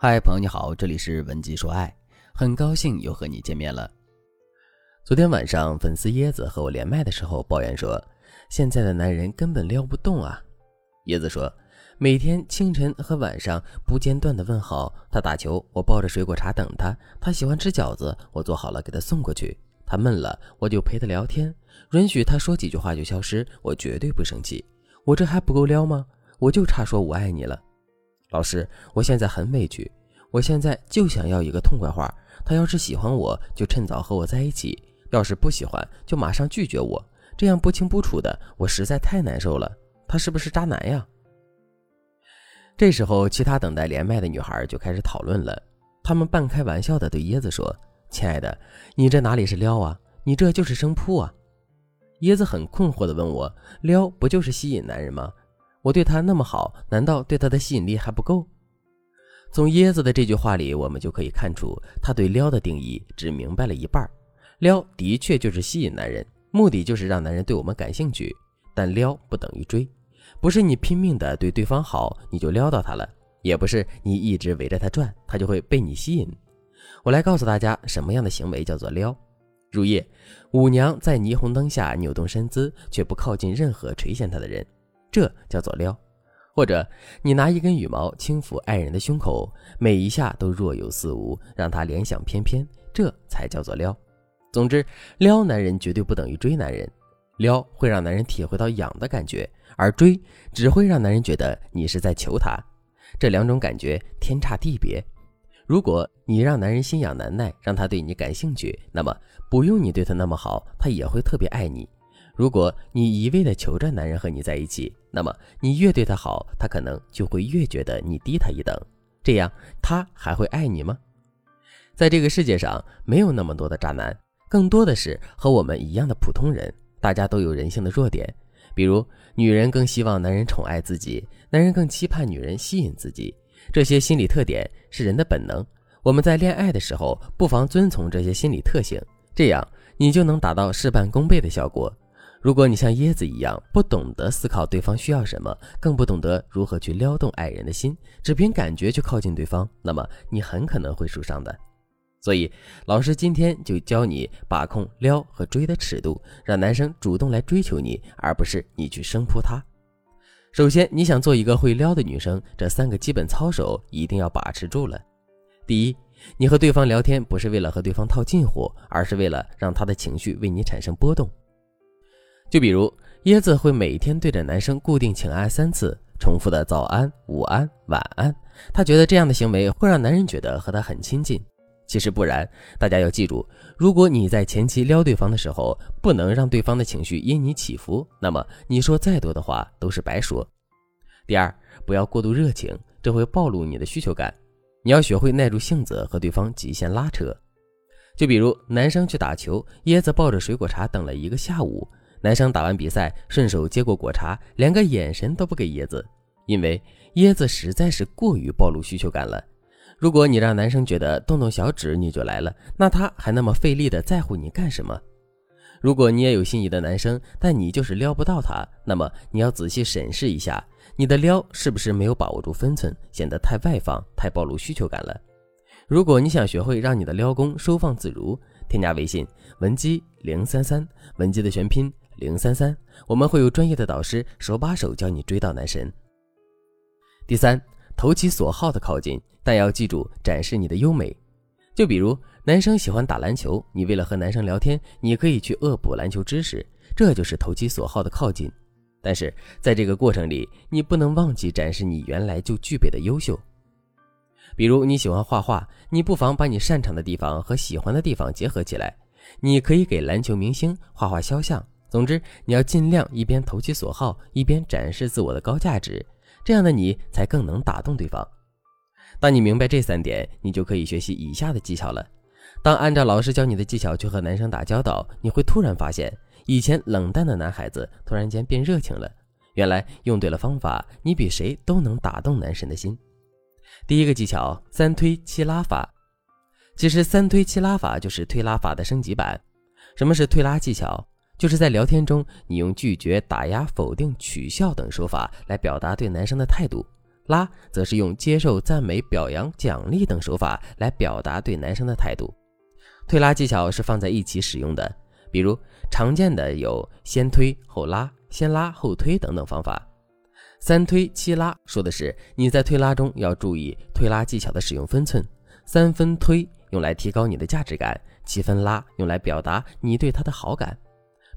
嗨，朋友你好，这里是文姬说爱，很高兴又和你见面了。昨天晚上，粉丝椰子和我连麦的时候抱怨说，现在的男人根本撩不动啊。椰子说，每天清晨和晚上不间断的问好，他打球，我抱着水果茶等他；他喜欢吃饺子，我做好了给他送过去；他闷了，我就陪他聊天，允许他说几句话就消失，我绝对不生气。我这还不够撩吗？我就差说我爱你了。老师，我现在很委屈，我现在就想要一个痛快话。他要是喜欢我，就趁早和我在一起；要是不喜欢，就马上拒绝我。这样不清不楚的，我实在太难受了。他是不是渣男呀？这时候，其他等待连麦的女孩就开始讨论了。她们半开玩笑的对椰子说：“亲爱的，你这哪里是撩啊？你这就是生扑啊！”椰子很困惑的问我：“撩不就是吸引男人吗？”我对他那么好，难道对他的吸引力还不够？从椰子的这句话里，我们就可以看出，他对撩的定义只明白了一半。撩的确就是吸引男人，目的就是让男人对我们感兴趣。但撩不等于追，不是你拼命的对对方好，你就撩到他了；也不是你一直围着他转，他就会被你吸引。我来告诉大家，什么样的行为叫做撩。入夜，舞娘在霓虹灯下扭动身姿，却不靠近任何垂涎她的人。这叫做撩，或者你拿一根羽毛轻抚爱人的胸口，每一下都若有似无，让他联想翩翩，这才叫做撩。总之，撩男人绝对不等于追男人，撩会让男人体会到痒的感觉，而追只会让男人觉得你是在求他，这两种感觉天差地别。如果你让男人心痒难耐，让他对你感兴趣，那么不用你对他那么好，他也会特别爱你。如果你一味的求着男人和你在一起，那么你越对他好，他可能就会越觉得你低他一等，这样他还会爱你吗？在这个世界上，没有那么多的渣男，更多的是和我们一样的普通人。大家都有人性的弱点，比如女人更希望男人宠爱自己，男人更期盼女人吸引自己。这些心理特点是人的本能。我们在恋爱的时候，不妨遵从这些心理特性，这样你就能达到事半功倍的效果。如果你像椰子一样不懂得思考对方需要什么，更不懂得如何去撩动爱人的心，只凭感觉去靠近对方，那么你很可能会受伤的。所以，老师今天就教你把控撩和追的尺度，让男生主动来追求你，而不是你去生扑他。首先，你想做一个会撩的女生，这三个基本操守一定要把持住了。第一，你和对方聊天不是为了和对方套近乎，而是为了让他的情绪为你产生波动。就比如椰子会每天对着男生固定请安三次，重复的早安、午安、晚安。他觉得这样的行为会让男人觉得和他很亲近。其实不然，大家要记住，如果你在前期撩对方的时候，不能让对方的情绪因你起伏，那么你说再多的话都是白说。第二，不要过度热情，这会暴露你的需求感。你要学会耐住性子和对方极限拉扯。就比如男生去打球，椰子抱着水果茶等了一个下午。男生打完比赛，顺手接过果茶，连个眼神都不给椰子，因为椰子实在是过于暴露需求感了。如果你让男生觉得动动小指你就来了，那他还那么费力的在乎你干什么？如果你也有心仪的男生，但你就是撩不到他，那么你要仔细审视一下，你的撩是不是没有把握住分寸，显得太外放，太暴露需求感了。如果你想学会让你的撩功收放自如，添加微信文姬零三三，文姬的全拼。零三三，我们会有专业的导师手把手教你追到男神。第三，投其所好的靠近，但要记住展示你的优美。就比如男生喜欢打篮球，你为了和男生聊天，你可以去恶补篮球知识，这就是投其所好的靠近。但是在这个过程里，你不能忘记展示你原来就具备的优秀。比如你喜欢画画，你不妨把你擅长的地方和喜欢的地方结合起来，你可以给篮球明星画画肖像。总之，你要尽量一边投其所好，一边展示自我的高价值，这样的你才更能打动对方。当你明白这三点，你就可以学习以下的技巧了。当按照老师教你的技巧去和男生打交道，你会突然发现，以前冷淡的男孩子突然间变热情了。原来用对了方法，你比谁都能打动男神的心。第一个技巧：三推七拉法。其实，三推七拉法就是推拉法的升级版。什么是推拉技巧？就是在聊天中，你用拒绝、打压、否定、取笑等手法来表达对男生的态度。拉则是用接受赞美、表扬、奖励等手法来表达对男生的态度。推拉技巧是放在一起使用的，比如常见的有先推后拉、先拉后推等等方法。三推七拉说的是你在推拉中要注意推拉技巧的使用分寸。三分推用来提高你的价值感，七分拉用来表达你对他的好感。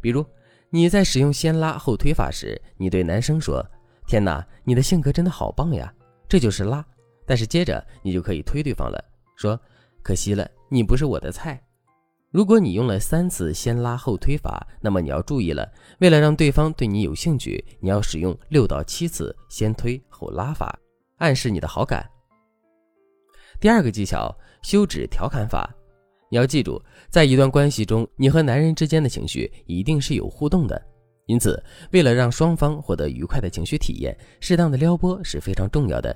比如你在使用先拉后推法时，你对男生说：“天哪，你的性格真的好棒呀！”这就是拉。但是接着你就可以推对方了，说：“可惜了，你不是我的菜。”如果你用了三次先拉后推法，那么你要注意了。为了让对方对你有兴趣，你要使用六到七次先推后拉法，暗示你的好感。第二个技巧，休止调侃法。你要记住，在一段关系中，你和男人之间的情绪一定是有互动的。因此，为了让双方获得愉快的情绪体验，适当的撩拨是非常重要的。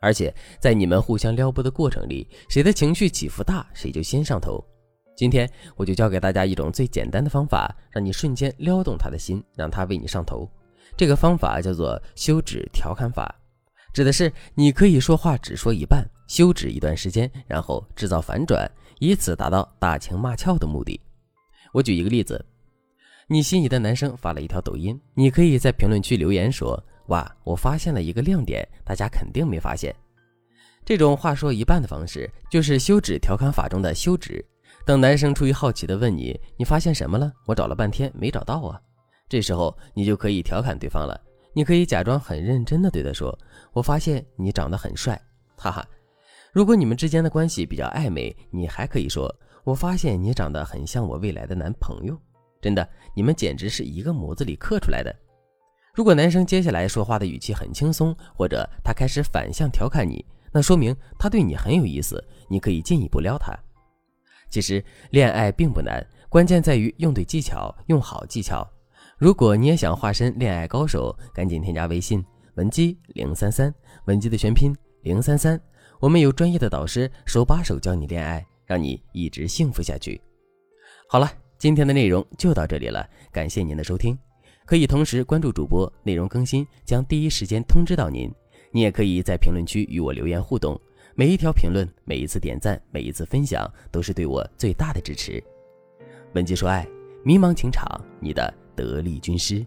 而且，在你们互相撩拨的过程里，谁的情绪起伏大，谁就先上头。今天我就教给大家一种最简单的方法，让你瞬间撩动他的心，让他为你上头。这个方法叫做休止调侃法，指的是你可以说话只说一半，休止一段时间，然后制造反转，以此达到打情骂俏的目的。我举一个例子，你心仪的男生发了一条抖音，你可以在评论区留言说：“哇，我发现了一个亮点，大家肯定没发现。”这种话说一半的方式，就是休止调侃法中的休止。等男生出于好奇的问你：“你发现什么了？”我找了半天没找到啊。这时候你就可以调侃对方了。你可以假装很认真的对他说：“我发现你长得很帅，哈哈。”如果你们之间的关系比较暧昧，你还可以说：“我发现你长得很像我未来的男朋友。”真的，你们简直是一个模子里刻出来的。如果男生接下来说话的语气很轻松，或者他开始反向调侃你，那说明他对你很有意思，你可以进一步撩他。其实恋爱并不难，关键在于用对技巧，用好技巧。如果你也想化身恋爱高手，赶紧添加微信文姬零三三，文姬的全拼零三三，我们有专业的导师手把手教你恋爱，让你一直幸福下去。好了，今天的内容就到这里了，感谢您的收听。可以同时关注主播，内容更新将第一时间通知到您。你也可以在评论区与我留言互动。每一条评论，每一次点赞，每一次分享，都是对我最大的支持。文姬说爱，迷茫情场，你的得力军师。